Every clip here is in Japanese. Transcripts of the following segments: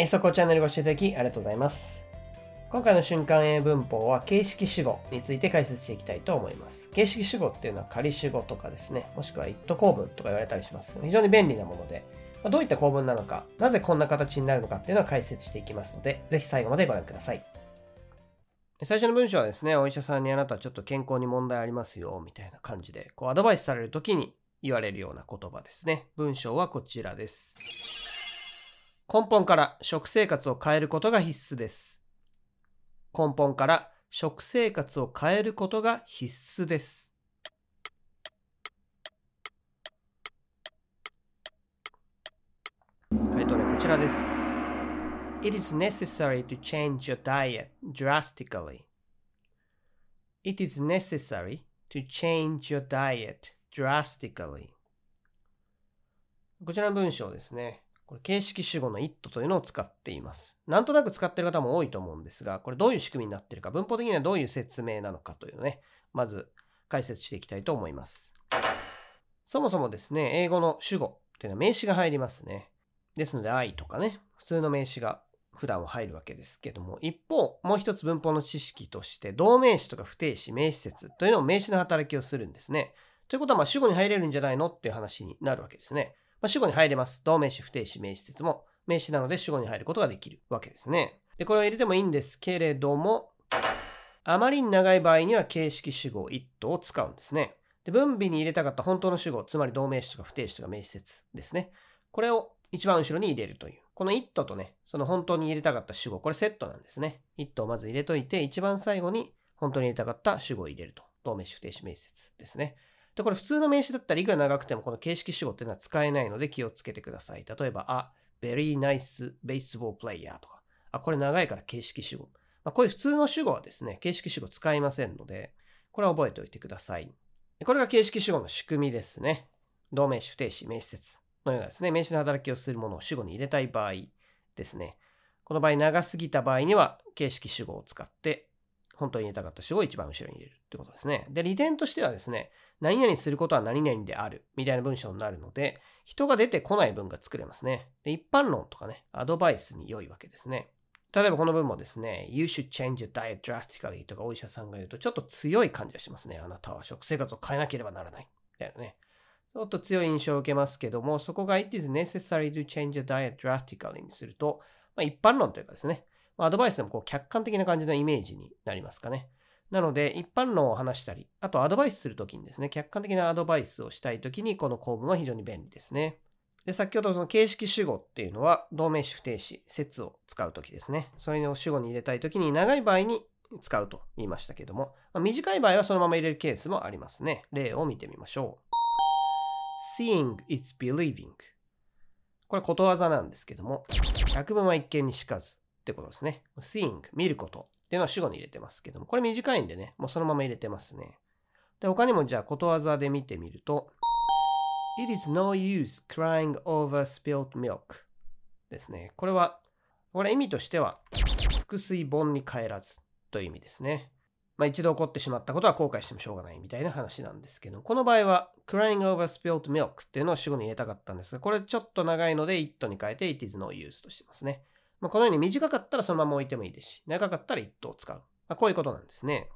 えそこチャンネルご視聴いただきありがとうございます。今回の瞬間英文法は形式主語について解説していきたいと思います。形式主語っていうのは仮主語とかですね、もしくは一途構文とか言われたりします非常に便利なもので、まどういった構文なのか、なぜこんな形になるのかっていうのを解説していきますので、ぜひ最後までご覧ください。最初の文章はですね、お医者さんにあなたはちょっと健康に問題ありますよ、みたいな感じで、こうアドバイスされるときに言われるような言葉ですね。文章はこちらです。根本から食生活を変えることが必須です。根本から食生活を変えることが必須です。回答例こちらです。It is necessary to change your diet drastically. It is necessary to change your diet drastically. こちらの文章ですね。これ形式主語の it というのを使っています。なんとなく使ってる方も多いと思うんですが、これどういう仕組みになってるか、文法的にはどういう説明なのかというのをね、まず解説していきたいと思います。そもそもですね、英語の主語っていうのは名詞が入りますね。ですので、I とかね、普通の名詞が普段は入るわけですけども、一方、もう一つ文法の知識として、動名詞とか不定詞、名詞説というのを名詞の働きをするんですね。ということは、まあ、主語に入れるんじゃないのっていう話になるわけですね。まあ、主語に入れます。動名詞、不定詞、名詞説も名詞なので主語に入ることができるわけですね。で、これを入れてもいいんですけれども、あまりに長い場合には形式主語 it を使うんですね。で、分尾に入れたかった本当の主語、つまり動名詞とか不定詞とか名詞説ですね。これを一番後ろに入れるという。この it とね、その本当に入れたかった主語、これセットなんですね。it をまず入れといて、一番最後に本当に入れたかった主語を入れると。動名詞、不定詞、名詞説ですね。で、これ普通の名詞だったらいくら長くてもこの形式主語っていうのは使えないので気をつけてください。例えば、あ、very nice baseball player とか、あ、これ長いから形式主語。まあ、こういう普通の主語はですね、形式主語使いませんので、これは覚えておいてください。これが形式主語の仕組みですね。動名詞、不定詞、名詞説のようなですね、名詞の働きをするものを主語に入れたい場合ですね。この場合長すぎた場合には形式主語を使って本当に入れたかった主語を一番後ろに入れるってことですね。で、利点としてはですね、何々することは何々であるみたいな文章になるので、人が出てこない文が作れますね。で、一般論とかね、アドバイスに良いわけですね。例えばこの文もですね、You should change your diet drastically とかお医者さんが言うとちょっと強い感じがしますね。あなたは食生活を変えなければならない。みたいなね。ちょっと強い印象を受けますけども、そこが It is necessary to change your diet drastically にすると、まあ、一般論というかですね、アドバイスでもこう客観的な感じのイメージになりますかね。なので、一般論を話したり、あとアドバイスするときにですね、客観的なアドバイスをしたいときに、この構文は非常に便利ですね。で、先ほどその形式主語っていうのは、動名詞不定詞、説を使うときですね。それを主語に入れたいときに、長い場合に使うと言いましたけども、まあ、短い場合はそのまま入れるケースもありますね。例を見てみましょう。seeing is believing。これことわざなんですけども、百聞は一見にしかずってことですね。seeing、見ることっていうのは主語に入れてますけども、これ短いんでね、もうそのまま入れてますね。で、他にもじゃあことわざで見てみると、It is no use crying over spilt milk ですね。これは、これ意味としては、腹水本に帰らずという意味ですね。まあ一度起こってしまったことは後悔してもしょうがないみたいな話なんですけど、この場合は crying over spilt milk っていうのを主語に入れたかったんですが、これちょっと長いので it に変えて it is no use としてますね。まあ、このように短かったらそのまま置いてもいいですし、長かったら it を使う。まあ、こういうことなんですね。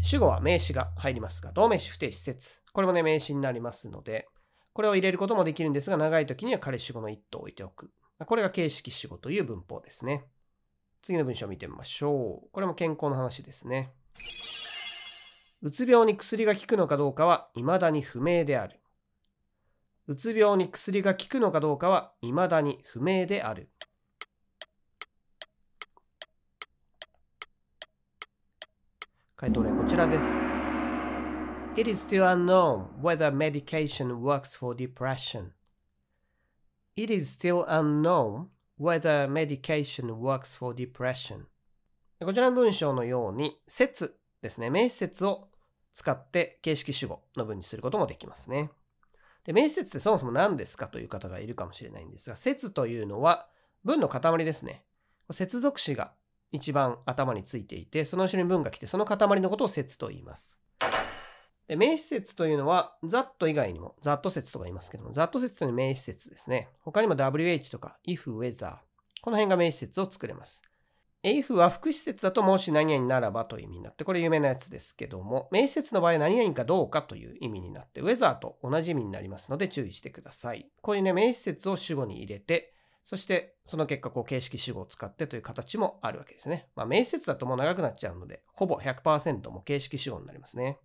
主語は名詞が入りますが、動名詞不定詞説。これもね、名詞になりますので、これを入れることもできるんですが、長い時には仮主語の it を置いておく。これが形式主語という文法ですね。次の文章を見てみましょう。これも健康の話ですね。うつ病に薬が効くのかどうかは未だに不明である。うつ病に薬が効くのかどうかは未だに不明である。回答例こちらです。It is still unknown whether medication works for depression. It is still unknown whether medication works for depression. こちらの文章のように、説ですね。名詞説を使って形式主語の文にすることもできますね。で、名詞説ってそもそも何ですかという方がいるかもしれないんですが、説というのは文の塊ですね。接続詞が一番頭についていて、その後ろに文が来て、その塊のことを説と言います。で名詞説というのは、that 以外にも、that 説とか言いますけども、that 説というのは名詞説ですね。他にも wh とか if, whether、この辺が名詞説を作れます。If は副詞説だともし何々ならばという意味になって、これ有名なやつですけども、名詞説の場合何々かどうかという意味になって、whether と同じ意味になりますので注意してください。こういうね、名詞説を主語に入れて、そしてその結果、こう形式主語を使ってという形もあるわけですね。まあ、名詞説だともう長くなっちゃうので、ほぼ100%も形式主語になりますね。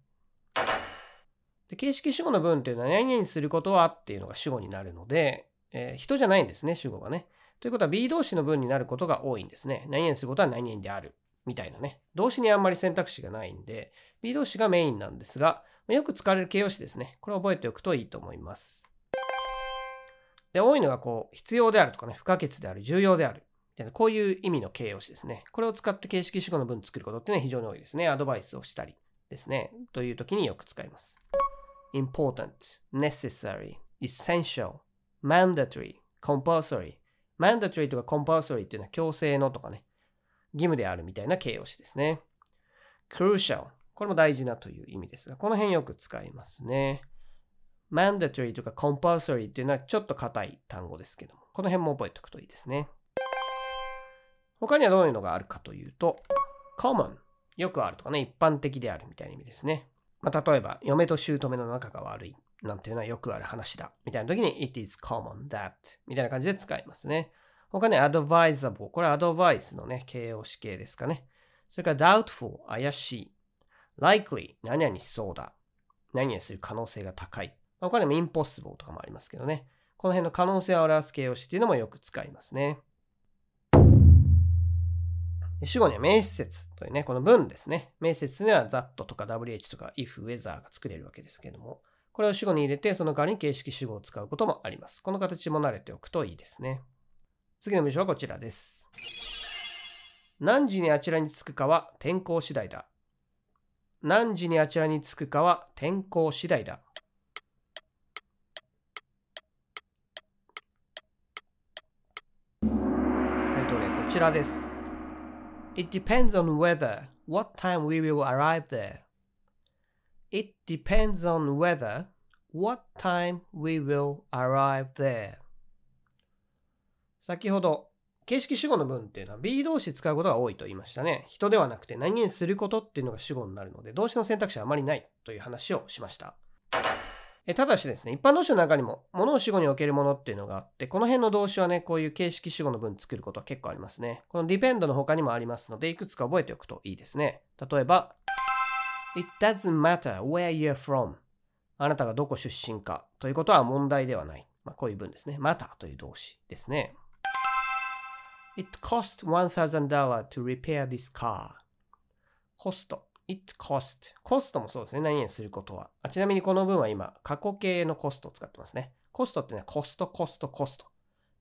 で形式主語の文っていうのは何々することはっていうのが主語になるので、えー、人じゃないんですね、主語がね。ということは B 動詞の文になることが多いんですね。何々することは何々である。みたいなね。動詞にあんまり選択肢がないんで、B 動詞がメインなんですが、よく使われる形容詞ですね。これを覚えておくといいと思います。で、多いのがこう、必要であるとかね、不可欠である、重要である。こういう意味の形容詞ですね。これを使って形式主語の文作ることっていうのは非常に多いですね。アドバイスをしたりですね。という時によく使います。important, necessary, essential, mandatory, compulsory, mandatory とか compulsory っていうのは強制のとかね、義務であるみたいな形容詞ですね。crucial これも大事なという意味ですが、この辺よく使いますね。mandatory とか compulsory っていうのはちょっと硬い単語ですけども、この辺も覚えておくといいですね。他にはどういうのがあるかというと、common よくあるとかね、一般的であるみたいな意味ですね。まあ、例えば、嫁と姑の仲が悪いなんていうのはよくある話だ。みたいな時に it is common that みたいな感じで使いますね。他に advisable これはアドバイスのね、形容詞形ですかね。それから doubtful 怪しい。likely 何々しそうだ。何々する可能性が高い。他にも impossible とかもありますけどね。この辺の可能性を表す形容詞っていうのもよく使いますね。主語には名詞説というね、この文ですね。名詞説には that とか wh とか if, whether が作れるわけですけども、これを主語に入れて、その代わりに形式主語を使うこともあります。この形も慣れておくといいですね。次の文章はこちらです。何時にあちらに着くかは天候次第だ。何時にあちらに着くかは天候次第だ。回答例こちらです。It depends on whether what time we will arrive there. It depends on whether what time we will arrive there. 先ほど形式主語の文っていうのは B 動詞使うことが多いと言いましたね。人ではなくて何々することっていうのが主語になるので動詞の選択肢はあまりないという話をしました。えただしですね、一般動詞の中にも、物を主語におけるものっていうのがあって、この辺の動詞はね、こういう形式主語の文作ることは結構ありますね。この depend の他にもありますので、いくつか覚えておくといいですね。例えば、It doesn't matter where you're from. あなたがどこ出身かということは問題ではない。まあ、こういう文ですね。matter という動詞ですね。It cost $1,000 to repair this car. コスト。it cost コストもそうですね。何々することは。あちなみにこの文は今、過去形のコストを使ってますね。コストってね、コスト、コスト、コスト。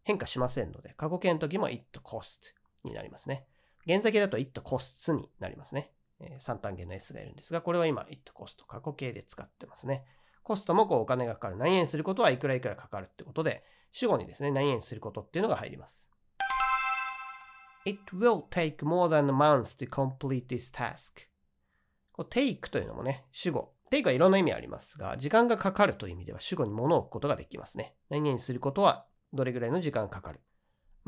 変化しませんので、過去形の時も it cost になりますね。現在形だと it costs になりますね。え、3単元の S がいるんですが、これは今 it cost 過去形で使ってますね。コストもこうお金がかかる。何々することはいくらいくらかかるってことで、主語にですね、何々することっていうのが入ります。It will take more than a month to complete this task. こう take というのもね、主語。take はいろんな意味ありますが、時間がかかるという意味では主語に物を置くことができますね。何々することはどれぐらいの時間かかる。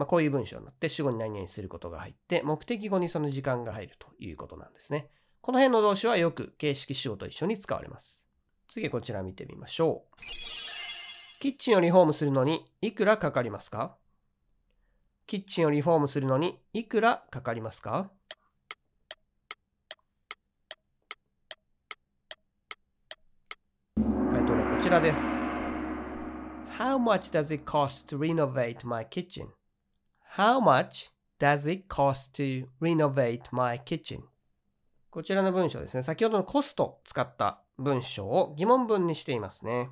まあ、こういう文章になって主語に何々することが入って、目的語にその時間が入るということなんですね。この辺の動詞はよく形式主語と一緒に使われます。次こちら見てみましょう。キッチンをリフォームするのにいくらかかりますか？キッチンをリフォームするのにいくらかかりますか？こちらです。How much does it cost to renovate my kitchen? How much does it cost to renovate my kitchen? こちらの文章ですね。先ほどのコスト使った文章を疑問文にしていますね。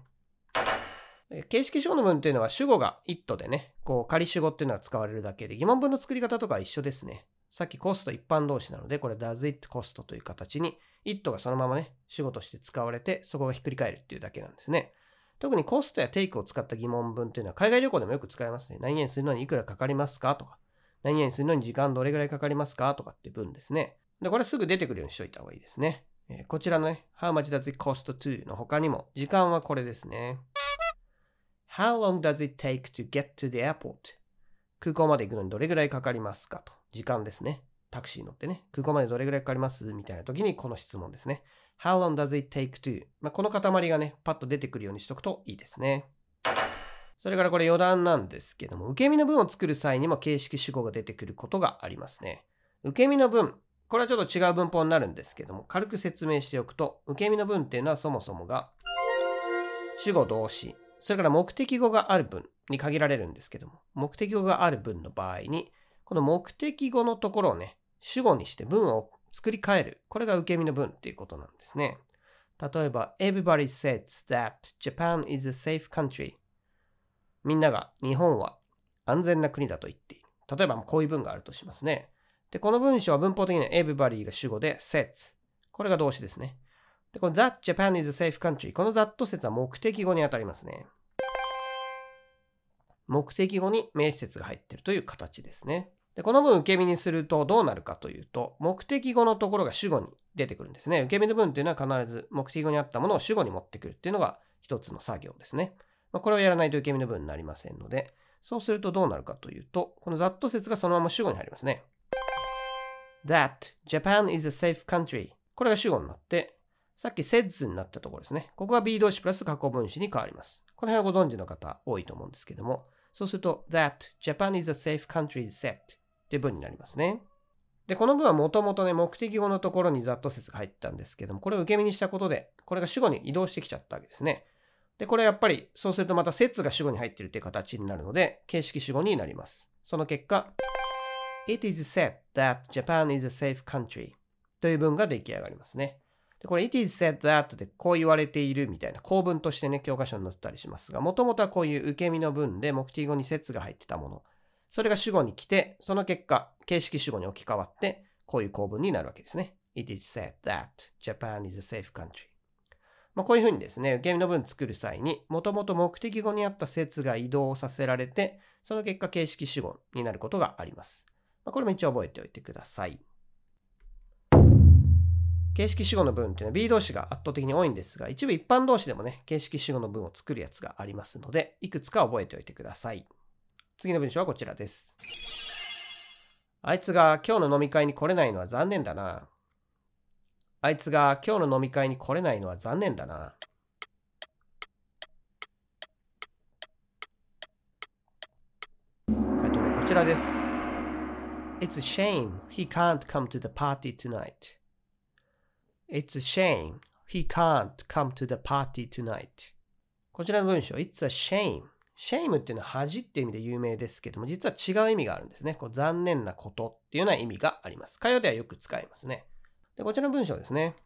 形式主語の文っていうのは主語が it でね、こう仮主語っていうのは使われるだけで疑問文の作り方とかは一緒ですね。さっきコスト一般動詞なので、これ does it cost という形に it がそのままね、主語として使われて、そこがひっくり返るっていうだけなんですね。特にコストやテイクを使った疑問文っていうのは海外旅行でもよく使いますね。何々するのにいくらかかりますかとか、何々するのに時間どれぐらいかかりますかとかって文ですね。で、これすぐ出てくるようにしといた方がいいですね。えーこちらのね、How much does it cost to の他にも、時間はこれですね。How long does it take to get to the airport? 空港まで行くのにどれぐらいかかりますかと。時間ですね。タクシー乗ってね。空港までどれぐらいかかりますみたいな時にこの質問ですね。How long does it take to? まあ、この塊がね、パッと出てくるようにしとくといいですね。それからこれ余談なんですけども、受け身の文を作る際にも形式主語が出てくることがありますね。受け身の文、これはちょっと違う文法になるんですけども、軽く説明しておくと、受け身の文っていうのはそもそもが主語動詞、それから目的語がある文に限られるんですけども、目的語がある文の場合に、この目的語のところをね、主語にして文を作り変える。これが受け身の文っていうことなんですね。例えば、Everybody says that Japan is a safe country. みんなが日本は安全な国だと言っている。例えば、こういう文があるとしますね。で、この文章は文法的には everybody が主語で says。これが動詞ですね。で、この that Japan is a safe country。この that 説は目的語にあたりますね。目的語に名詞説が入っているという形ですね。で、この文受け身にするとどうなるかというと、目的語のところが主語に出てくるんですね。受け身の文っていうのは必ず目的語にあったものを主語に持ってくるっていうのが一つの作業ですね。まあ、これをやらないと受け身の文になりませんので、そうするとどうなるかというと、この that 説がそのまま主語に入りますね。that Japan is a safe country これが主語になって、さっき says になったところですね。ここが B 動詞プラス過去分詞に変わります。この辺はご存知の方多いと思うんですけども、そうすると that Japan is a safe country is set って文になりますね。で、この文はもともとね、目的語のところに that 説が入ったんですけども、これを受け身にしたことで、これが主語に移動してきちゃったわけですね。で、これやっぱり、そうするとまた説が主語に入ってるっていう形になるので、形式主語になります。その結果、It is said that Japan is a safe country という文が出来上がりますね。でこれ It is said that でこう言われているみたいな構文としてね、教科書に載ったりしますが、もともとはこういう受け身の文で目的語に説が入ってたもの。それが主語に来て、その結果、形式主語に置き換わって、こういう構文になるわけですね。It is said that Japan is a safe country. まあ、こういうふうにですね、受け身の文作る際に、もともと目的語にあった説が移動させられて、その結果形式主語になることがあります。まあ、これも一応覚えておいてください。形式主語の文っていうのは B 動詞が圧倒的に多いんですが、一部一般動詞でもね、形式主語の文を作るやつがありますので、いくつか覚えておいてください。次の文章はこちらです。あいつが今日の飲み会に来れないのは残念だな。あいつが今日の飲み会に来れないのは残念だな。回答例こちらです。It's a shame he can't come to the party tonight. It's a shame he can't come to the party tonight. こちらの文章、It's a shame. Shame っていうのは恥っていう意味で有名ですけども、実は違う意味があるんですね。こう残念なことっていうような意味があります。会話ではよく使いますね。で、こちらの文章ですね。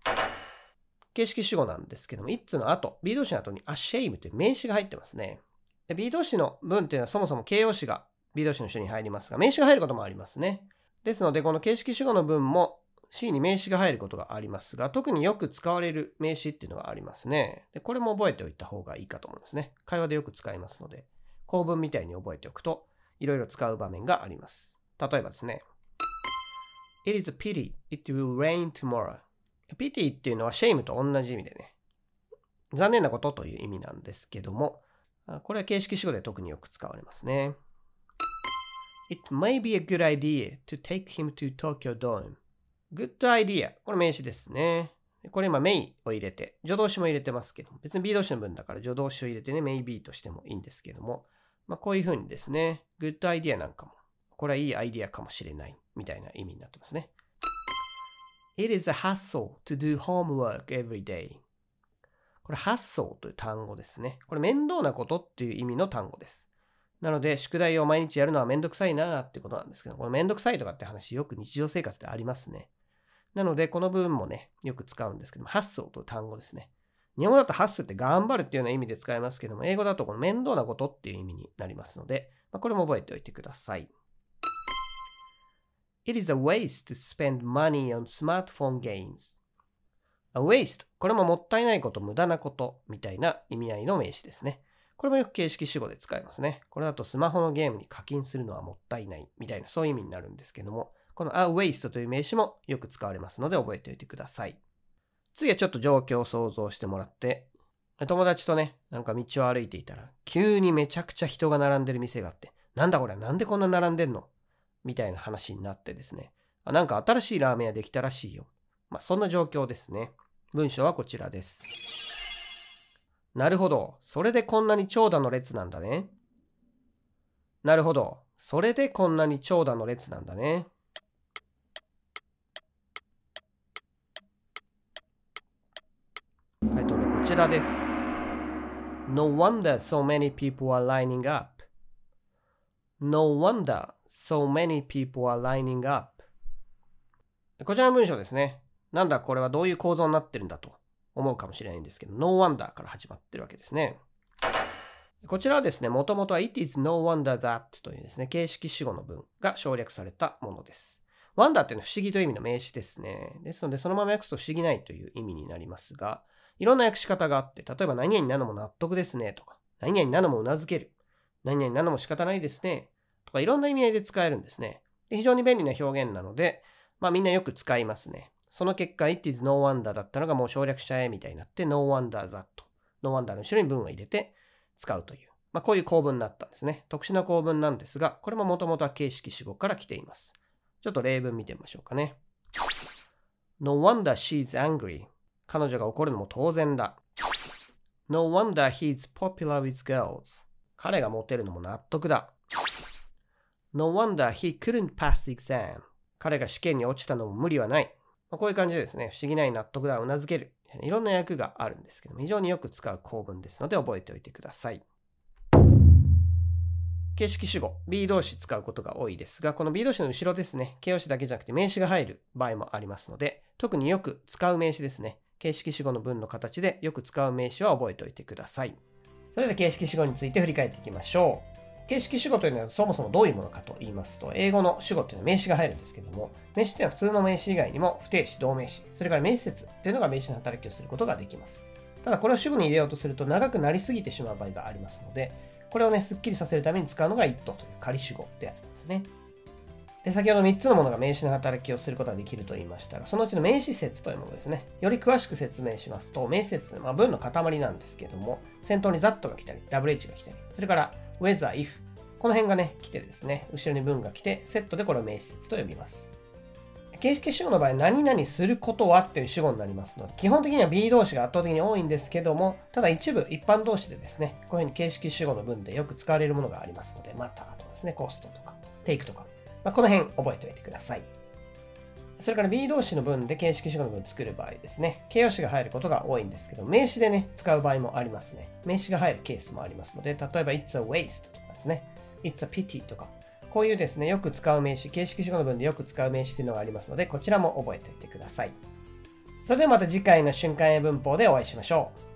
形式主語なんですけども、it's の後、B 動詞の後に a shame という名詞が入ってますね。で B 動詞の文っていうのはそもそも形容詞が B 動詞の主に入りますが、名詞が入ることもありますね。ですので、この形式主語の文も C に名詞が入ることがありますが、特によく使われる名詞っていうのがありますね。でこれも覚えておいた方がいいかと思いますね。会話でよく使いますので、構文みたいに覚えておくと、いろいろ使う場面があります。例えばですね。It is a pity it will rain tomorrow. pity っていうのは shame と同じ意味でね、残念なことという意味なんですけども、これは形式主語で特によく使われますね。It may be a good idea to take him to Tokyo Dome. Good idea. これ名詞ですね。これ今 may を入れて、助動詞も入れてますけど、別に B 動詞の文だから助動詞を入れてね、maybe としてもいいんですけども、まあこういうふうにですね、good idea なんかも、これはいいアイディアかもしれないみたいな意味になってますね。It is a hassle to do homework every day. これ hassle という単語ですね。これ面倒なことっていう意味の単語です。なので、宿題を毎日やるのはめんどくさいなーってことなんですけど、このめんどくさいとかって話よく日常生活でありますね。なので、この部分もね、よく使うんですけども、ハッスルという単語ですね。日本語だとハッスルって頑張るっていうような意味で使いますけども、英語だとこの面倒なことっていう意味になりますので、まあ、これも覚えておいてください。It is a waste to spend money on smartphone games. A waste. これももったいないこと、無駄なことみたいな意味合いの名詞ですね。これもよく形式主語で使いますね。これだとスマホのゲームに課金するのはもったいないみたいなそういう意味になるんですけども、この a waste という名詞もよく使われますので覚えておいてください。次はちょっと状況を想像してもらって、友達とね、なんか道を歩いていたら、急にめちゃくちゃ人が並んでる店があって、なんだこれ、なんでこんな並んでんの？みたいな話になってですね。あなんか新しいラーメン屋できたらしいよ。まあ、そんな状況ですね。文章はこちらです。なるほど。それでこんなに長蛇の列なんだね。なるほど。それでこんなに長蛇の列なんだね。回答例こちらです。No wonder so many people are lining up. No wonder so many people are lining up. こちらの文章ですね。なんだこれはどういう構造になってるんだと思うかもしれないんですけど、no wonder から始まってるわけですね。こちらはですね、もともとは it is no wonder that というですね、形式主語の文が省略されたものです。wonder っていうのは不思議という意味の名詞ですね。ですので、そのまま訳すと不思議ないという意味になりますが、いろんな訳し方があって、例えば何々なのも納得ですねとか、何々なのもうなずける、何々なのも仕方ないですねとか、いろんな意味合いで使えるんですね。で非常に便利な表現なので、まあみんなよく使いますね。その結果、it is no wonder だったのがもう省略しちゃえみたいになって、no wonder that。no wonder の後ろに文を入れて使うという。まあこういう構文になったんですね。特殊な構文なんですが、これももともとは形式主語から来ています。ちょっと例文見てみましょうかね。No wonder she's angry. 彼女が怒るのも当然だ。No wonder he's popular with girls. 彼がモテるのも納得だ。No wonder he couldn't pass the exam. 彼が試験に落ちたのも無理はない。まあ、こういう感じでですね、不思議ない納得だ、うなずける。いろんな訳があるんですけども、非常によく使う構文ですので覚えておいてください。形式主語、B 動詞使うことが多いですが、この B 動詞の後ろですね、形容詞だけじゃなくて名詞が入る場合もありますので、特によく使う名詞ですね。形式主語の文の形でよく使う名詞は覚えておいてください。それでは形式主語について振り返っていきましょう。形式主語というのはそもそもどういうものかと言いますと、英語の主語っていうのは名詞が入るんですけども、名詞っていうのは普通の名詞以外にも不定詞、動名詞、それから名詞説っていうのが名詞の働きをすることができます。ただこれを主語に入れようとすると長くなりすぎてしまう場合がありますので、これをね、すっきりさせるために使うのが it という仮主語ってやつですね。で、先ほど3つのものが名詞の働きをすることができると言いましたが、そのうちの名詞説というものですね。より詳しく説明しますと、名詞説というのは文の塊なんですけども、先頭に that が来たり、wh が来たり、それから whether, if、この辺がね、来てですね、後ろに文が来て、セットでこれを名詞説と呼びます。形式主語の場合、何々することはっていう主語になりますので、基本的には B 動詞が圧倒的に多いんですけども、ただ一部一般動詞でですね、こういうふうに形式主語の文でよく使われるものがありますので、また、あとですね、コストとか、テイクとか、まあ、この辺覚えておいてください。それから B 動詞の文で形式主語の文を作る場合ですね、形容詞が入ることが多いんですけど、名詞でね、使う場合もありますね。名詞が入るケースもありますので、例えば It's a waste とかですね、It's a pity とか、こういうですね、よく使う名詞、形式主語の文でよく使う名詞というのがありますので、こちらも覚えておいてください。それではまた次回の瞬間英文法でお会いしましょう。